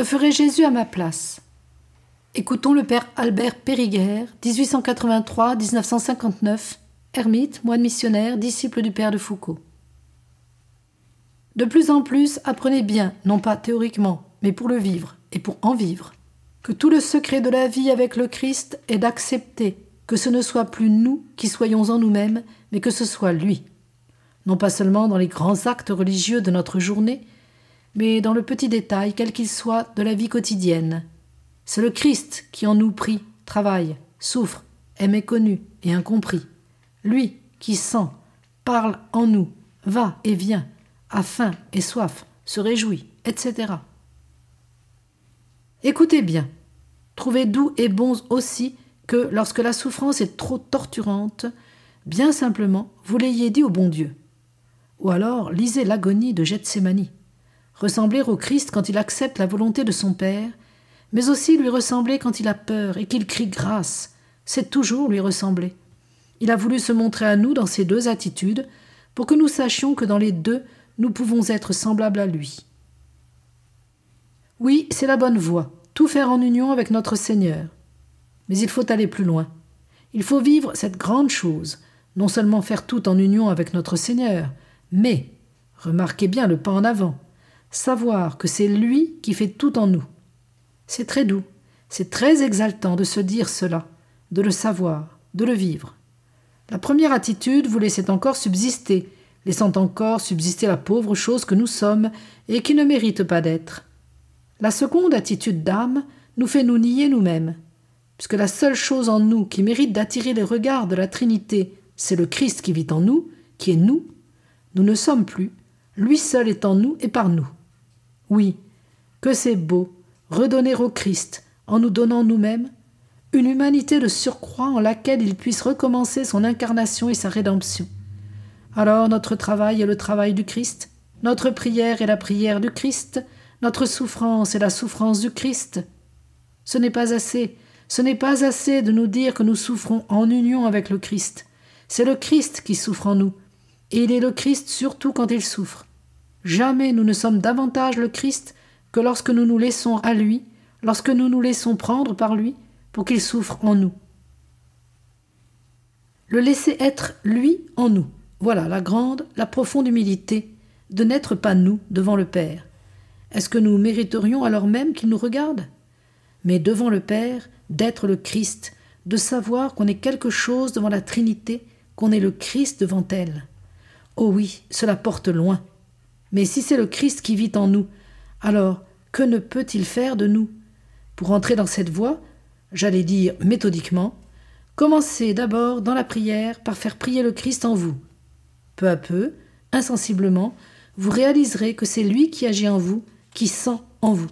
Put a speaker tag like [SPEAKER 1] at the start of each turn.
[SPEAKER 1] Que ferait Jésus à ma place? Écoutons le père Albert Périguer, 1883-1959, ermite, moine missionnaire, disciple du père de Foucault. De plus en plus, apprenez bien, non pas théoriquement, mais pour le vivre et pour en vivre, que tout le secret de la vie avec le Christ est d'accepter que ce ne soit plus nous qui soyons en nous-mêmes, mais que ce soit lui. Non pas seulement dans les grands actes religieux de notre journée, mais dans le petit détail, quel qu'il soit, de la vie quotidienne, c'est le Christ qui en nous prie, travaille, souffre, est méconnu et incompris. Lui qui sent, parle en nous, va et vient, a faim et soif, se réjouit, etc. Écoutez bien. Trouvez doux et bon aussi que lorsque la souffrance est trop torturante, bien simplement, vous l'ayez dit au bon Dieu. Ou alors lisez l'agonie de Gethsemane. Ressembler au Christ quand il accepte la volonté de son Père mais aussi lui ressembler quand il a peur et qu'il crie grâce. C'est toujours lui ressembler. Il a voulu se montrer à nous dans ces deux attitudes pour que nous sachions que dans les deux, nous pouvons être semblables à lui. Oui, c'est la bonne voie, tout faire en union avec notre Seigneur. Mais il faut aller plus loin. Il faut vivre cette grande chose, non seulement faire tout en union avec notre Seigneur, mais, remarquez bien le pas en avant, savoir que c'est lui qui fait tout en nous. C'est très doux, c'est très exaltant de se dire cela, de le savoir, de le vivre. La première attitude vous laissait encore subsister, laissant encore subsister la pauvre chose que nous sommes et qui ne mérite pas d'être. La seconde attitude d'âme nous fait nous nier nous-mêmes, puisque la seule chose en nous qui mérite d'attirer les regards de la Trinité, c'est le Christ qui vit en nous, qui est nous. Nous ne sommes plus, lui seul est en nous et par nous. Oui, que c'est beau, redonner au Christ, en nous donnant nous-mêmes, une humanité de surcroît en laquelle il puisse recommencer son incarnation et sa rédemption. Alors notre travail est le travail du Christ, notre prière est la prière du Christ, notre souffrance est la souffrance du Christ. Ce n'est pas assez, ce n'est pas assez de nous dire que nous souffrons en union avec le Christ. C'est le Christ qui souffre en nous, et il est le Christ surtout quand il souffre. Jamais nous ne sommes davantage le Christ que lorsque nous nous laissons à lui, lorsque nous nous laissons prendre par lui, pour qu'il souffre en nous. Le laisser être lui en nous, voilà la grande, la profonde humilité de n'être pas nous devant le Père. Est-ce que nous mériterions alors même qu'il nous regarde? Mais devant le Père, d'être le Christ, de savoir qu'on est quelque chose devant la Trinité, qu'on est le Christ devant elle. Oh oui, cela porte loin. Mais si c'est le Christ qui vit en nous, alors, que ne peut-il faire de nous? Pour entrer dans cette voie, j'allais dire méthodiquement, commencez d'abord dans la prière par faire prier le Christ en vous. Peu à peu, insensiblement, vous réaliserez que c'est lui qui agit en vous, qui sent en vous.